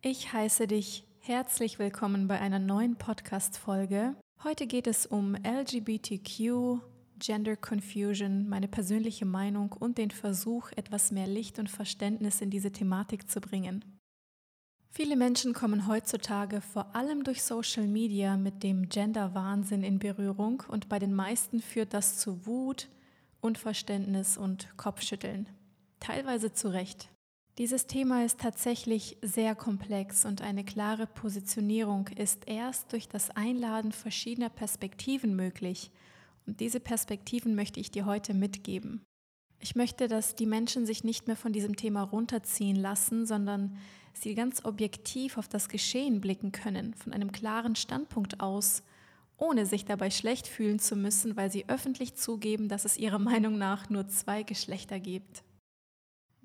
Ich heiße dich herzlich willkommen bei einer neuen Podcast-Folge. Heute geht es um LGBTQ, Gender Confusion, meine persönliche Meinung und den Versuch, etwas mehr Licht und Verständnis in diese Thematik zu bringen. Viele Menschen kommen heutzutage vor allem durch Social Media mit dem Gender-Wahnsinn in Berührung und bei den meisten führt das zu Wut, Unverständnis und Kopfschütteln. Teilweise zu Recht. Dieses Thema ist tatsächlich sehr komplex und eine klare Positionierung ist erst durch das Einladen verschiedener Perspektiven möglich. Und diese Perspektiven möchte ich dir heute mitgeben. Ich möchte, dass die Menschen sich nicht mehr von diesem Thema runterziehen lassen, sondern sie ganz objektiv auf das Geschehen blicken können, von einem klaren Standpunkt aus, ohne sich dabei schlecht fühlen zu müssen, weil sie öffentlich zugeben, dass es ihrer Meinung nach nur zwei Geschlechter gibt.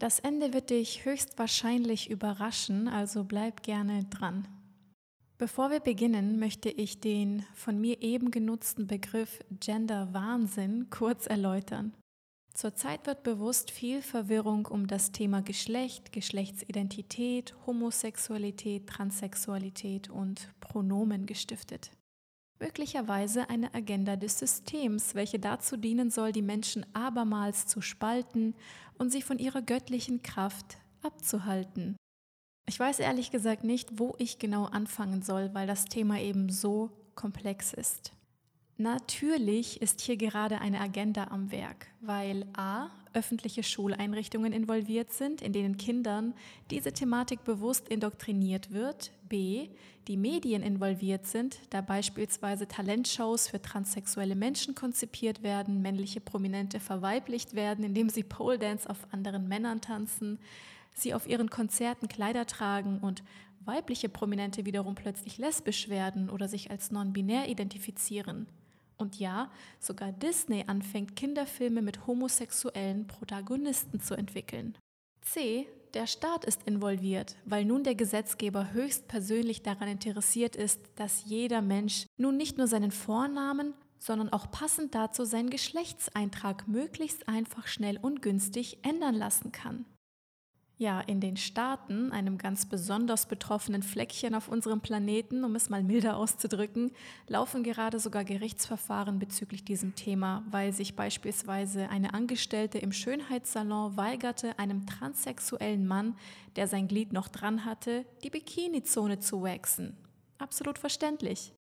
Das Ende wird dich höchstwahrscheinlich überraschen, also bleib gerne dran. Bevor wir beginnen, möchte ich den von mir eben genutzten Begriff Gender Wahnsinn kurz erläutern. Zurzeit wird bewusst viel Verwirrung um das Thema Geschlecht, Geschlechtsidentität, Homosexualität, Transsexualität und Pronomen gestiftet. Möglicherweise eine Agenda des Systems, welche dazu dienen soll, die Menschen abermals zu spalten und sie von ihrer göttlichen Kraft abzuhalten. Ich weiß ehrlich gesagt nicht, wo ich genau anfangen soll, weil das Thema eben so komplex ist. Natürlich ist hier gerade eine Agenda am Werk, weil a. öffentliche Schuleinrichtungen involviert sind, in denen Kindern diese Thematik bewusst indoktriniert wird, b. die Medien involviert sind, da beispielsweise Talentshows für transsexuelle Menschen konzipiert werden, männliche Prominente verweiblicht werden, indem sie Pole Dance auf anderen Männern tanzen, sie auf ihren Konzerten Kleider tragen und weibliche Prominente wiederum plötzlich lesbisch werden oder sich als non-binär identifizieren. Und ja, sogar Disney anfängt Kinderfilme mit homosexuellen Protagonisten zu entwickeln. C. Der Staat ist involviert, weil nun der Gesetzgeber höchstpersönlich daran interessiert ist, dass jeder Mensch nun nicht nur seinen Vornamen, sondern auch passend dazu seinen Geschlechtseintrag möglichst einfach, schnell und günstig ändern lassen kann. Ja, in den Staaten, einem ganz besonders betroffenen Fleckchen auf unserem Planeten, um es mal milder auszudrücken, laufen gerade sogar Gerichtsverfahren bezüglich diesem Thema, weil sich beispielsweise eine Angestellte im Schönheitssalon weigerte, einem transsexuellen Mann, der sein Glied noch dran hatte, die Bikini-Zone zu waxen. Absolut verständlich.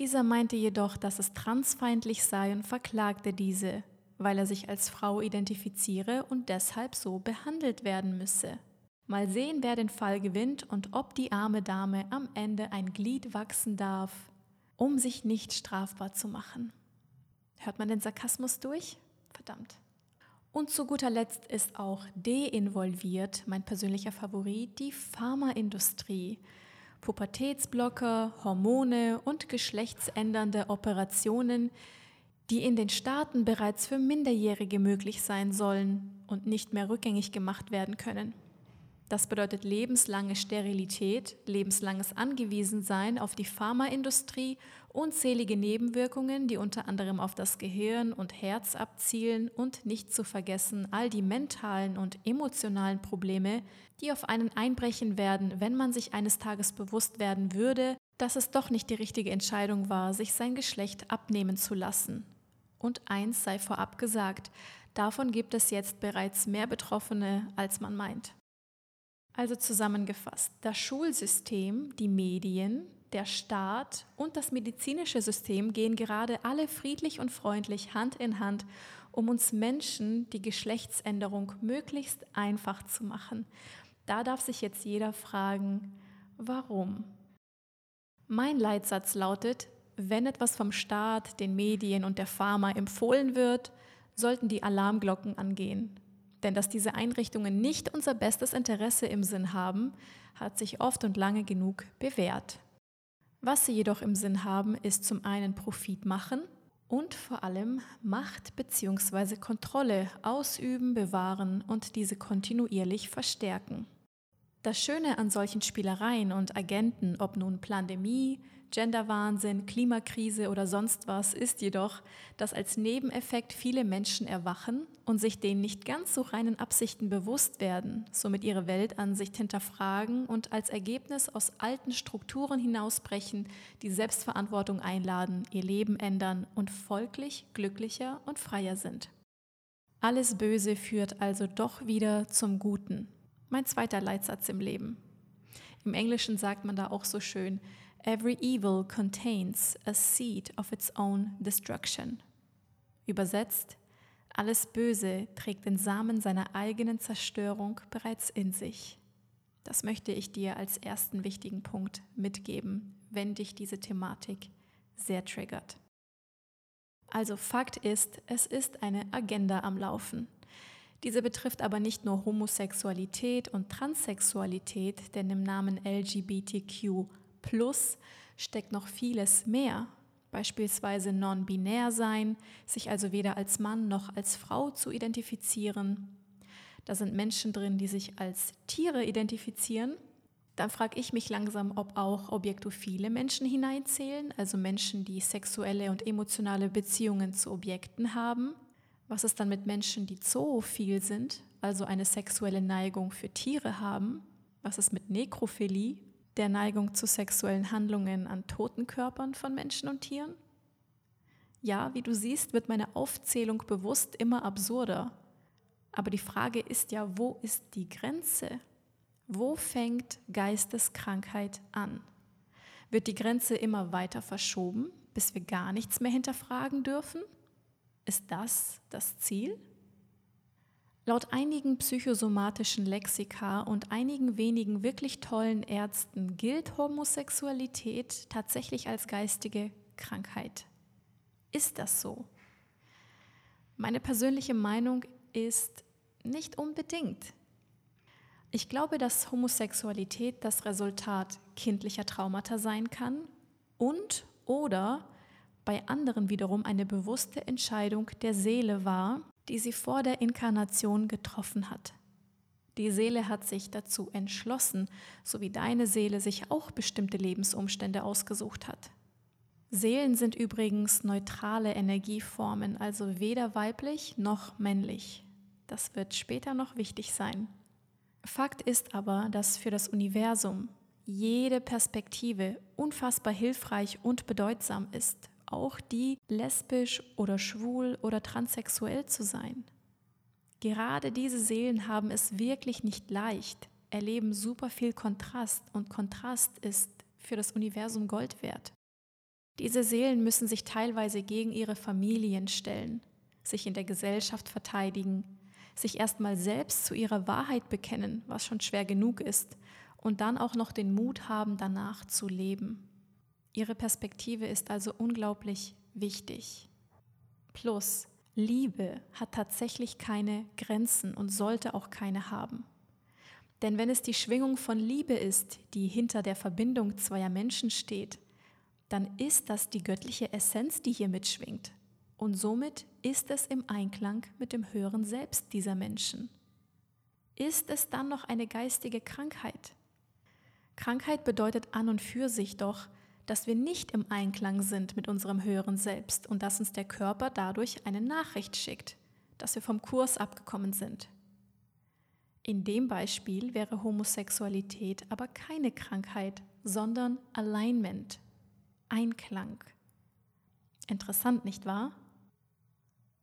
Dieser meinte jedoch, dass es transfeindlich sei und verklagte diese, weil er sich als Frau identifiziere und deshalb so behandelt werden müsse. Mal sehen, wer den Fall gewinnt und ob die arme Dame am Ende ein Glied wachsen darf, um sich nicht strafbar zu machen. Hört man den Sarkasmus durch? Verdammt. Und zu guter Letzt ist auch de-involviert, mein persönlicher Favorit, die Pharmaindustrie. Pubertätsblocker, Hormone und geschlechtsändernde Operationen, die in den Staaten bereits für Minderjährige möglich sein sollen und nicht mehr rückgängig gemacht werden können. Das bedeutet lebenslange Sterilität, lebenslanges Angewiesensein auf die Pharmaindustrie, unzählige Nebenwirkungen, die unter anderem auf das Gehirn und Herz abzielen und nicht zu vergessen all die mentalen und emotionalen Probleme, die auf einen einbrechen werden, wenn man sich eines Tages bewusst werden würde, dass es doch nicht die richtige Entscheidung war, sich sein Geschlecht abnehmen zu lassen und eins sei vorab gesagt, davon gibt es jetzt bereits mehr Betroffene, als man meint. Also zusammengefasst, das Schulsystem, die Medien, der Staat und das medizinische System gehen gerade alle friedlich und freundlich Hand in Hand, um uns Menschen die Geschlechtsänderung möglichst einfach zu machen. Da darf sich jetzt jeder fragen, warum? Mein Leitsatz lautet, wenn etwas vom Staat, den Medien und der Pharma empfohlen wird, sollten die Alarmglocken angehen. Denn dass diese Einrichtungen nicht unser bestes Interesse im Sinn haben, hat sich oft und lange genug bewährt. Was sie jedoch im Sinn haben, ist zum einen Profit machen und vor allem Macht bzw. Kontrolle ausüben, bewahren und diese kontinuierlich verstärken. Das Schöne an solchen Spielereien und Agenten, ob nun Pandemie, Genderwahnsinn, Klimakrise oder sonst was, ist jedoch, dass als Nebeneffekt viele Menschen erwachen und sich den nicht ganz so reinen Absichten bewusst werden, somit ihre Weltansicht hinterfragen und als Ergebnis aus alten Strukturen hinausbrechen, die Selbstverantwortung einladen, ihr Leben ändern und folglich glücklicher und freier sind. Alles Böse führt also doch wieder zum Guten. Mein zweiter Leitsatz im Leben. Im Englischen sagt man da auch so schön, Every evil contains a seed of its own destruction. Übersetzt, alles Böse trägt den Samen seiner eigenen Zerstörung bereits in sich. Das möchte ich dir als ersten wichtigen Punkt mitgeben, wenn dich diese Thematik sehr triggert. Also Fakt ist, es ist eine Agenda am Laufen. Diese betrifft aber nicht nur Homosexualität und Transsexualität, denn im Namen LGBTQ steckt noch vieles mehr, beispielsweise non-binär sein, sich also weder als Mann noch als Frau zu identifizieren. Da sind Menschen drin, die sich als Tiere identifizieren. Dann frage ich mich langsam, ob auch objektophile Menschen hineinzählen, also Menschen, die sexuelle und emotionale Beziehungen zu Objekten haben. Was ist dann mit Menschen, die zoophil sind, also eine sexuelle Neigung für Tiere haben? Was ist mit Nekrophilie, der Neigung zu sexuellen Handlungen an toten Körpern von Menschen und Tieren? Ja, wie du siehst, wird meine Aufzählung bewusst immer absurder. Aber die Frage ist ja, wo ist die Grenze? Wo fängt Geisteskrankheit an? Wird die Grenze immer weiter verschoben, bis wir gar nichts mehr hinterfragen dürfen? Ist das das Ziel? Laut einigen psychosomatischen Lexika und einigen wenigen wirklich tollen Ärzten gilt Homosexualität tatsächlich als geistige Krankheit. Ist das so? Meine persönliche Meinung ist nicht unbedingt. Ich glaube, dass Homosexualität das Resultat kindlicher Traumata sein kann und oder bei anderen wiederum eine bewusste Entscheidung der Seele war, die sie vor der Inkarnation getroffen hat. Die Seele hat sich dazu entschlossen, so wie deine Seele sich auch bestimmte Lebensumstände ausgesucht hat. Seelen sind übrigens neutrale Energieformen, also weder weiblich noch männlich. Das wird später noch wichtig sein. Fakt ist aber, dass für das Universum jede Perspektive unfassbar hilfreich und bedeutsam ist auch die lesbisch oder schwul oder transsexuell zu sein. Gerade diese Seelen haben es wirklich nicht leicht, erleben super viel Kontrast und Kontrast ist für das Universum Gold wert. Diese Seelen müssen sich teilweise gegen ihre Familien stellen, sich in der Gesellschaft verteidigen, sich erstmal selbst zu ihrer Wahrheit bekennen, was schon schwer genug ist, und dann auch noch den Mut haben, danach zu leben. Ihre Perspektive ist also unglaublich wichtig. Plus, Liebe hat tatsächlich keine Grenzen und sollte auch keine haben. Denn wenn es die Schwingung von Liebe ist, die hinter der Verbindung zweier Menschen steht, dann ist das die göttliche Essenz, die hier mitschwingt. Und somit ist es im Einklang mit dem höheren Selbst dieser Menschen. Ist es dann noch eine geistige Krankheit? Krankheit bedeutet an und für sich doch, dass wir nicht im Einklang sind mit unserem höheren Selbst und dass uns der Körper dadurch eine Nachricht schickt, dass wir vom Kurs abgekommen sind. In dem Beispiel wäre Homosexualität aber keine Krankheit, sondern Alignment, Einklang. Interessant, nicht wahr?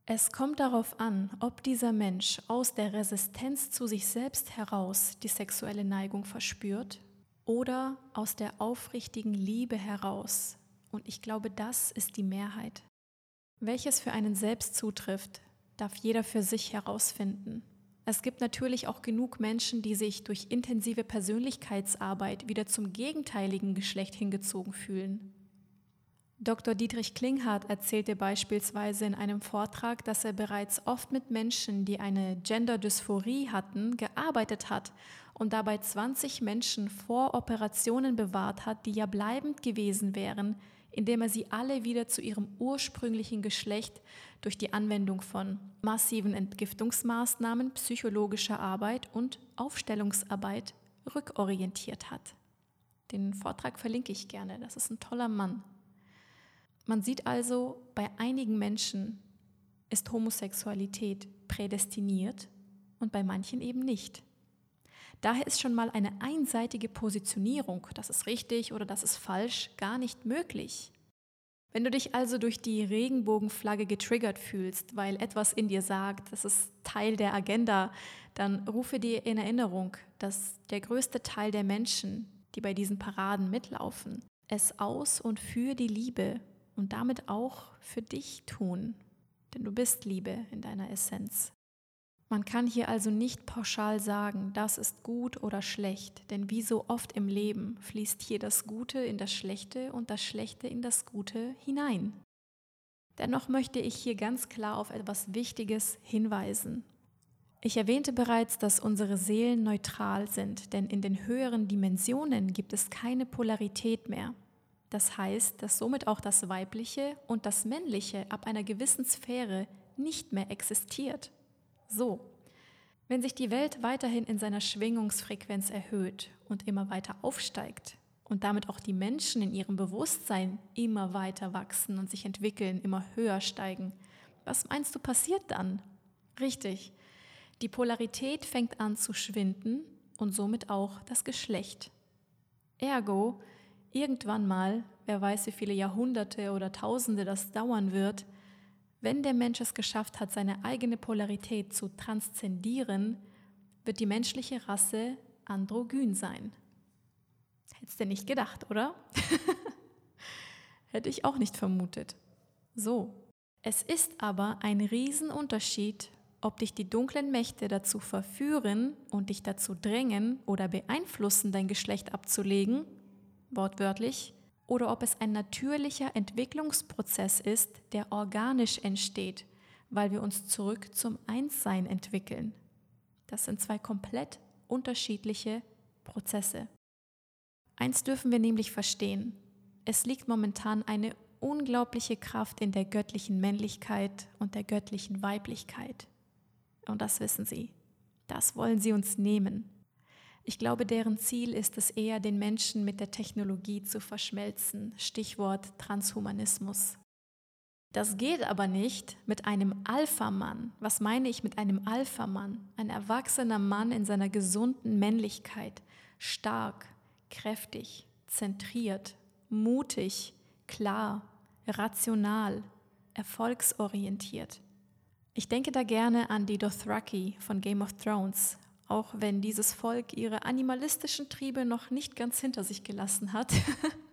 Es kommt darauf an, ob dieser Mensch aus der Resistenz zu sich selbst heraus die sexuelle Neigung verspürt oder aus der aufrichtigen Liebe heraus. Und ich glaube, das ist die Mehrheit. Welches für einen selbst zutrifft, darf jeder für sich herausfinden. Es gibt natürlich auch genug Menschen, die sich durch intensive Persönlichkeitsarbeit wieder zum gegenteiligen Geschlecht hingezogen fühlen. Dr. Dietrich Klinghardt erzählte beispielsweise in einem Vortrag, dass er bereits oft mit Menschen, die eine Genderdysphorie hatten, gearbeitet hat und dabei 20 Menschen vor Operationen bewahrt hat, die ja bleibend gewesen wären, indem er sie alle wieder zu ihrem ursprünglichen Geschlecht durch die Anwendung von massiven Entgiftungsmaßnahmen, psychologischer Arbeit und Aufstellungsarbeit rückorientiert hat. Den Vortrag verlinke ich gerne, das ist ein toller Mann. Man sieht also, bei einigen Menschen ist Homosexualität prädestiniert und bei manchen eben nicht. Daher ist schon mal eine einseitige Positionierung, das ist richtig oder das ist falsch, gar nicht möglich. Wenn du dich also durch die Regenbogenflagge getriggert fühlst, weil etwas in dir sagt, das ist Teil der Agenda, dann rufe dir in Erinnerung, dass der größte Teil der Menschen, die bei diesen Paraden mitlaufen, es aus und für die Liebe und damit auch für dich tun. Denn du bist Liebe in deiner Essenz. Man kann hier also nicht pauschal sagen, das ist gut oder schlecht, denn wie so oft im Leben fließt hier das Gute in das Schlechte und das Schlechte in das Gute hinein. Dennoch möchte ich hier ganz klar auf etwas Wichtiges hinweisen. Ich erwähnte bereits, dass unsere Seelen neutral sind, denn in den höheren Dimensionen gibt es keine Polarität mehr. Das heißt, dass somit auch das Weibliche und das Männliche ab einer gewissen Sphäre nicht mehr existiert. So, wenn sich die Welt weiterhin in seiner Schwingungsfrequenz erhöht und immer weiter aufsteigt und damit auch die Menschen in ihrem Bewusstsein immer weiter wachsen und sich entwickeln, immer höher steigen, was meinst du passiert dann? Richtig, die Polarität fängt an zu schwinden und somit auch das Geschlecht. Ergo, irgendwann mal, wer weiß wie viele Jahrhunderte oder Tausende das dauern wird, wenn der Mensch es geschafft hat, seine eigene Polarität zu transzendieren, wird die menschliche Rasse androgyn sein. Hättest du nicht gedacht, oder? Hätte ich auch nicht vermutet. So. Es ist aber ein Riesenunterschied, ob dich die dunklen Mächte dazu verführen und dich dazu drängen oder beeinflussen, dein Geschlecht abzulegen, wortwörtlich, oder ob es ein natürlicher Entwicklungsprozess ist, der organisch entsteht, weil wir uns zurück zum Einssein entwickeln. Das sind zwei komplett unterschiedliche Prozesse. Eins dürfen wir nämlich verstehen. Es liegt momentan eine unglaubliche Kraft in der göttlichen Männlichkeit und der göttlichen Weiblichkeit. Und das wissen sie. Das wollen sie uns nehmen. Ich glaube, deren Ziel ist es eher, den Menschen mit der Technologie zu verschmelzen. Stichwort Transhumanismus. Das geht aber nicht mit einem Alpha-Mann. Was meine ich mit einem Alpha-Mann? Ein erwachsener Mann in seiner gesunden Männlichkeit, stark, kräftig, zentriert, mutig, klar, rational, erfolgsorientiert. Ich denke da gerne an die Dothraki von Game of Thrones, auch wenn dieses Volk ihre animalistischen Triebe noch nicht ganz hinter sich gelassen hat.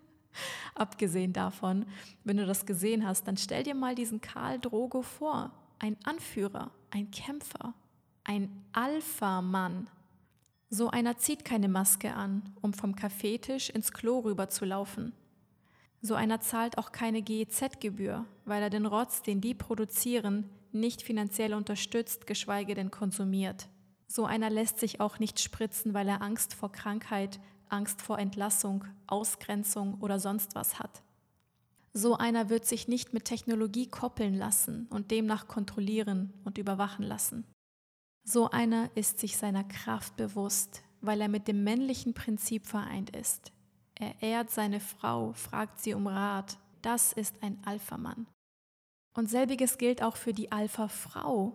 Abgesehen davon, wenn du das gesehen hast, dann stell dir mal diesen Karl Drogo vor, ein Anführer, ein Kämpfer, ein Alpha-Mann. So einer zieht keine Maske an, um vom Kaffeetisch ins Klo rüber zu laufen. So einer zahlt auch keine GEZ-Gebühr, weil er den Rotz, den die produzieren, nicht finanziell unterstützt, geschweige denn konsumiert. So einer lässt sich auch nicht spritzen, weil er Angst vor Krankheit, Angst vor Entlassung, Ausgrenzung oder sonst was hat. So einer wird sich nicht mit Technologie koppeln lassen und demnach kontrollieren und überwachen lassen. So einer ist sich seiner Kraft bewusst, weil er mit dem männlichen Prinzip vereint ist. Er ehrt seine Frau, fragt sie um Rat. Das ist ein Alpha-Mann. Und selbiges gilt auch für die Alpha-Frau,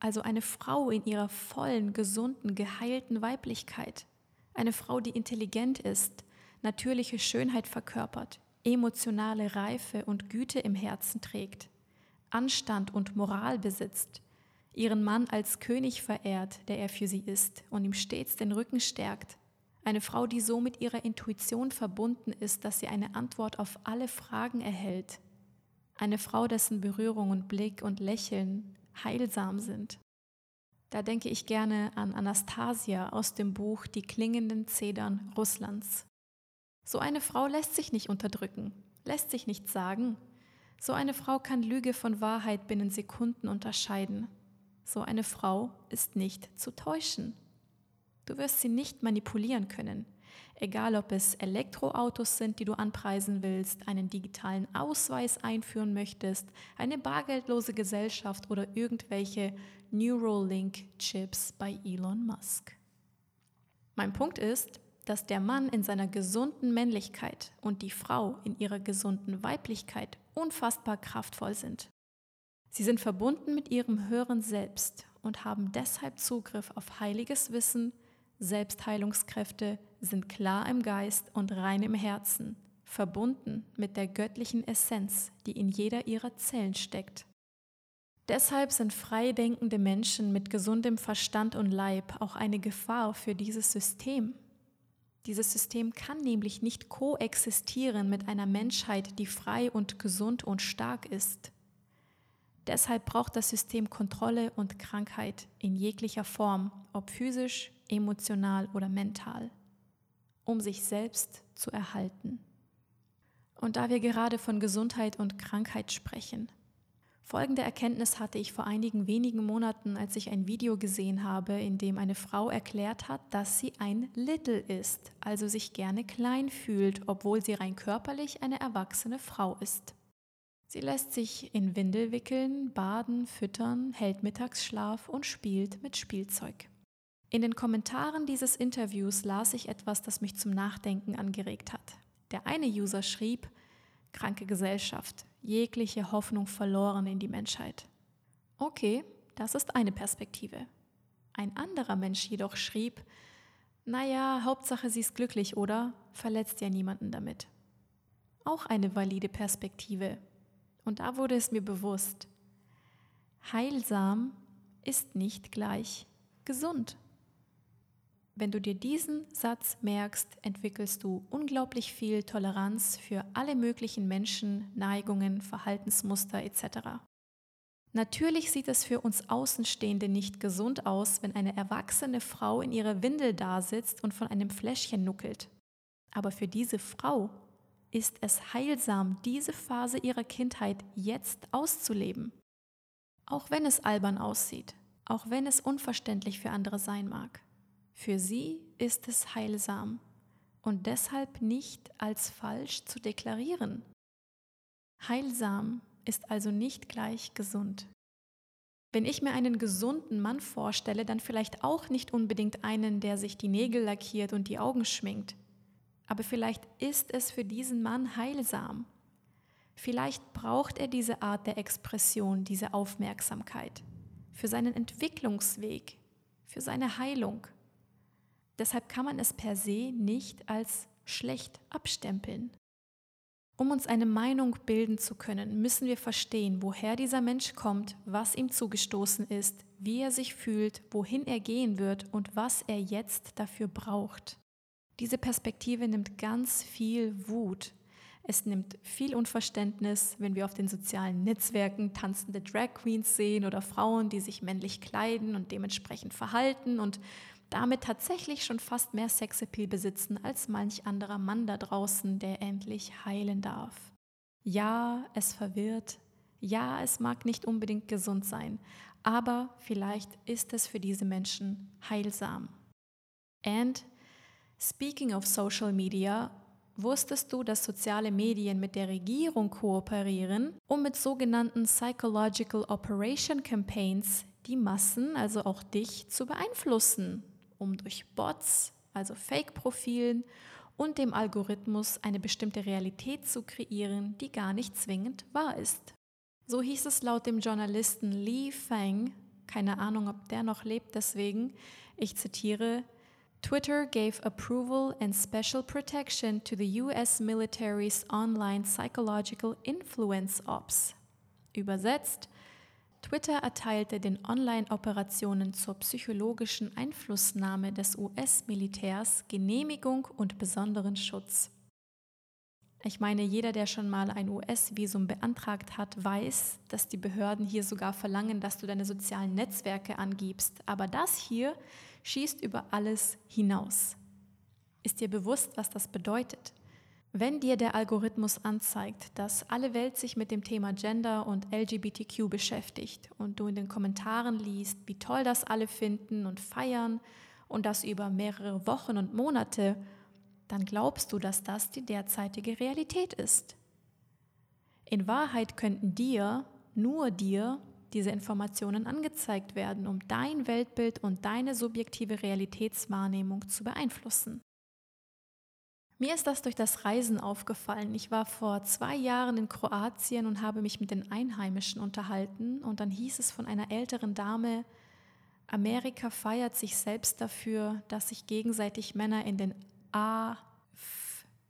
also eine Frau in ihrer vollen, gesunden, geheilten Weiblichkeit. Eine Frau, die intelligent ist, natürliche Schönheit verkörpert, emotionale Reife und Güte im Herzen trägt, Anstand und Moral besitzt, ihren Mann als König verehrt, der er für sie ist, und ihm stets den Rücken stärkt. Eine Frau, die so mit ihrer Intuition verbunden ist, dass sie eine Antwort auf alle Fragen erhält. Eine Frau, dessen Berührung und Blick und Lächeln heilsam sind. Da denke ich gerne an Anastasia aus dem Buch Die klingenden Zedern Russlands. So eine Frau lässt sich nicht unterdrücken, lässt sich nicht sagen. So eine Frau kann Lüge von Wahrheit binnen Sekunden unterscheiden. So eine Frau ist nicht zu täuschen. Du wirst sie nicht manipulieren können egal ob es Elektroautos sind, die du anpreisen willst, einen digitalen Ausweis einführen möchtest, eine bargeldlose Gesellschaft oder irgendwelche Neuralink-Chips bei Elon Musk. Mein Punkt ist, dass der Mann in seiner gesunden Männlichkeit und die Frau in ihrer gesunden Weiblichkeit unfassbar kraftvoll sind. Sie sind verbunden mit ihrem höheren Selbst und haben deshalb Zugriff auf heiliges Wissen, Selbstheilungskräfte, sind klar im Geist und rein im Herzen, verbunden mit der göttlichen Essenz, die in jeder ihrer Zellen steckt. Deshalb sind freidenkende Menschen mit gesundem Verstand und Leib auch eine Gefahr für dieses System. Dieses System kann nämlich nicht koexistieren mit einer Menschheit, die frei und gesund und stark ist. Deshalb braucht das System Kontrolle und Krankheit in jeglicher Form, ob physisch, emotional oder mental, um sich selbst zu erhalten. Und da wir gerade von Gesundheit und Krankheit sprechen, Folgende Erkenntnis hatte ich vor einigen wenigen Monaten, als ich ein Video gesehen habe, in dem eine Frau erklärt hat, dass sie ein Little ist, also sich gerne klein fühlt, obwohl sie rein körperlich eine erwachsene Frau ist. Sie lässt sich in Windel wickeln, baden, füttern, hält Mittagsschlaf und spielt mit Spielzeug. In den Kommentaren dieses Interviews las ich etwas, das mich zum Nachdenken angeregt hat. Der eine User schrieb, kranke Gesellschaft, jegliche Hoffnung verloren in die Menschheit. Okay, das ist eine Perspektive. Ein anderer Mensch jedoch schrieb, naja, Hauptsache sie ist glücklich, oder? Verletzt ja niemanden damit. Auch eine valide Perspektive. Und da wurde es mir bewusst, heilsam ist nicht gleich gesund. Wenn du dir diesen Satz merkst, entwickelst du unglaublich viel Toleranz für alle möglichen Menschen, Neigungen, Verhaltensmuster etc. Natürlich sieht es für uns Außenstehende nicht gesund aus, wenn eine erwachsene Frau in ihrer Windel dasitzt und von einem Fläschchen nuckelt. Aber für diese Frau ist es heilsam, diese Phase ihrer Kindheit jetzt auszuleben. Auch wenn es albern aussieht, auch wenn es unverständlich für andere sein mag. Für sie ist es heilsam und deshalb nicht als falsch zu deklarieren. Heilsam ist also nicht gleich gesund. Wenn ich mir einen gesunden Mann vorstelle, dann vielleicht auch nicht unbedingt einen, der sich die Nägel lackiert und die Augen schminkt. Aber vielleicht ist es für diesen Mann heilsam. Vielleicht braucht er diese Art der Expression, diese Aufmerksamkeit für seinen Entwicklungsweg, für seine Heilung. Deshalb kann man es per se nicht als schlecht abstempeln. Um uns eine Meinung bilden zu können, müssen wir verstehen, woher dieser Mensch kommt, was ihm zugestoßen ist, wie er sich fühlt, wohin er gehen wird und was er jetzt dafür braucht. Diese Perspektive nimmt ganz viel Wut. Es nimmt viel Unverständnis, wenn wir auf den sozialen Netzwerken tanzende Drag Queens sehen oder Frauen, die sich männlich kleiden und dementsprechend verhalten und damit tatsächlich schon fast mehr Sexappeal besitzen als manch anderer Mann da draußen, der endlich heilen darf. Ja, es verwirrt, ja, es mag nicht unbedingt gesund sein, aber vielleicht ist es für diese Menschen heilsam. And speaking of social media, Wusstest du, dass soziale Medien mit der Regierung kooperieren, um mit sogenannten Psychological Operation Campaigns die Massen, also auch dich, zu beeinflussen? Um durch Bots, also Fake-Profilen und dem Algorithmus eine bestimmte Realität zu kreieren, die gar nicht zwingend wahr ist. So hieß es laut dem Journalisten Li Feng, keine Ahnung, ob der noch lebt, deswegen, ich zitiere, Twitter gave approval and special protection to the US military's online psychological influence ops. Übersetzt, Twitter erteilte den Online-Operationen zur psychologischen Einflussnahme des US-Militärs Genehmigung und besonderen Schutz. Ich meine, jeder, der schon mal ein US-Visum beantragt hat, weiß, dass die Behörden hier sogar verlangen, dass du deine sozialen Netzwerke angibst. Aber das hier schießt über alles hinaus. Ist dir bewusst, was das bedeutet? Wenn dir der Algorithmus anzeigt, dass alle Welt sich mit dem Thema Gender und LGBTQ beschäftigt und du in den Kommentaren liest, wie toll das alle finden und feiern und das über mehrere Wochen und Monate, dann glaubst du, dass das die derzeitige Realität ist. In Wahrheit könnten dir, nur dir, diese Informationen angezeigt werden, um dein Weltbild und deine subjektive Realitätswahrnehmung zu beeinflussen. Mir ist das durch das Reisen aufgefallen. Ich war vor zwei Jahren in Kroatien und habe mich mit den Einheimischen unterhalten und dann hieß es von einer älteren Dame, Amerika feiert sich selbst dafür, dass sich gegenseitig Männer in den A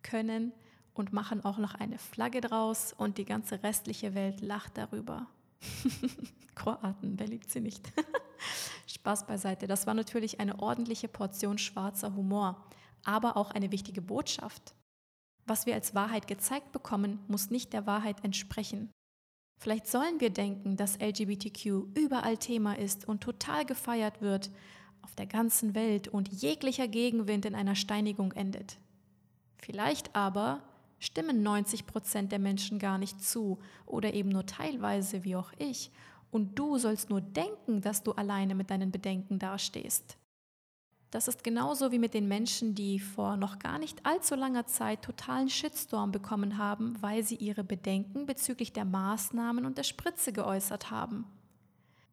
können und machen auch noch eine Flagge draus und die ganze restliche Welt lacht darüber. Kroaten, wer liebt sie nicht? Spaß beiseite. Das war natürlich eine ordentliche Portion schwarzer Humor, aber auch eine wichtige Botschaft. Was wir als Wahrheit gezeigt bekommen, muss nicht der Wahrheit entsprechen. Vielleicht sollen wir denken, dass LGBTQ überall Thema ist und total gefeiert wird auf der ganzen Welt und jeglicher Gegenwind in einer Steinigung endet. Vielleicht aber stimmen 90 Prozent der Menschen gar nicht zu oder eben nur teilweise wie auch ich und du sollst nur denken, dass du alleine mit deinen Bedenken dastehst. Das ist genauso wie mit den Menschen, die vor noch gar nicht allzu langer Zeit totalen Shitstorm bekommen haben, weil sie ihre Bedenken bezüglich der Maßnahmen und der Spritze geäußert haben.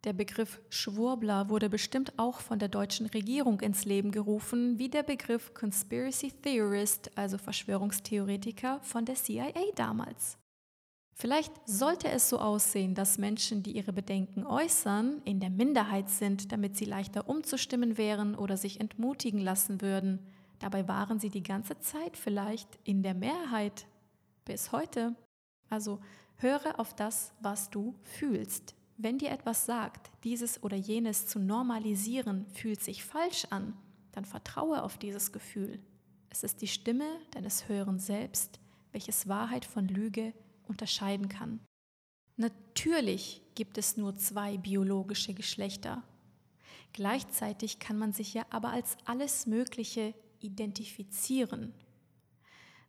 Der Begriff Schwurbler wurde bestimmt auch von der deutschen Regierung ins Leben gerufen, wie der Begriff Conspiracy Theorist, also Verschwörungstheoretiker von der CIA damals. Vielleicht sollte es so aussehen, dass Menschen, die ihre Bedenken äußern, in der Minderheit sind, damit sie leichter umzustimmen wären oder sich entmutigen lassen würden. Dabei waren sie die ganze Zeit vielleicht in der Mehrheit. Bis heute. Also höre auf das, was du fühlst. Wenn dir etwas sagt, dieses oder jenes zu normalisieren fühlt sich falsch an, dann vertraue auf dieses Gefühl. Es ist die Stimme deines höheren Selbst, welches Wahrheit von Lüge unterscheiden kann. Natürlich gibt es nur zwei biologische Geschlechter. Gleichzeitig kann man sich ja aber als alles Mögliche identifizieren.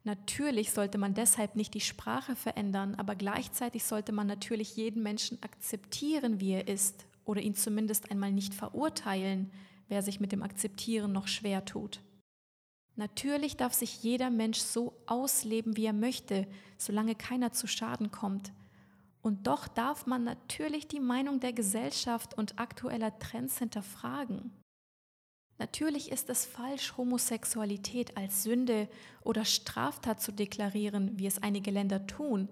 Natürlich sollte man deshalb nicht die Sprache verändern, aber gleichzeitig sollte man natürlich jeden Menschen akzeptieren, wie er ist, oder ihn zumindest einmal nicht verurteilen, wer sich mit dem Akzeptieren noch schwer tut. Natürlich darf sich jeder Mensch so ausleben, wie er möchte, solange keiner zu Schaden kommt. Und doch darf man natürlich die Meinung der Gesellschaft und aktueller Trends hinterfragen. Natürlich ist es falsch, Homosexualität als Sünde oder Straftat zu deklarieren, wie es einige Länder tun.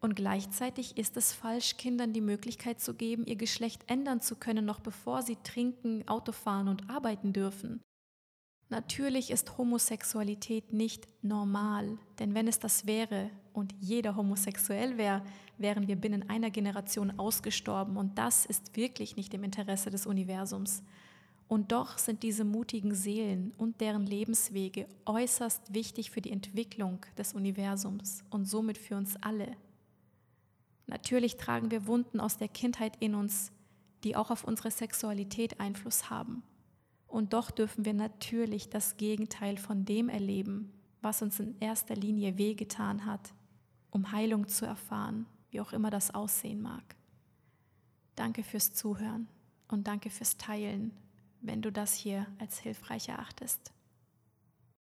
Und gleichzeitig ist es falsch, Kindern die Möglichkeit zu geben, ihr Geschlecht ändern zu können, noch bevor sie trinken, Auto fahren und arbeiten dürfen. Natürlich ist Homosexualität nicht normal, denn wenn es das wäre und jeder homosexuell wäre, wären wir binnen einer Generation ausgestorben und das ist wirklich nicht im Interesse des Universums. Und doch sind diese mutigen Seelen und deren Lebenswege äußerst wichtig für die Entwicklung des Universums und somit für uns alle. Natürlich tragen wir Wunden aus der Kindheit in uns, die auch auf unsere Sexualität Einfluss haben. Und doch dürfen wir natürlich das Gegenteil von dem erleben, was uns in erster Linie wehgetan hat, um Heilung zu erfahren, wie auch immer das aussehen mag. Danke fürs Zuhören und danke fürs Teilen, wenn du das hier als hilfreich erachtest.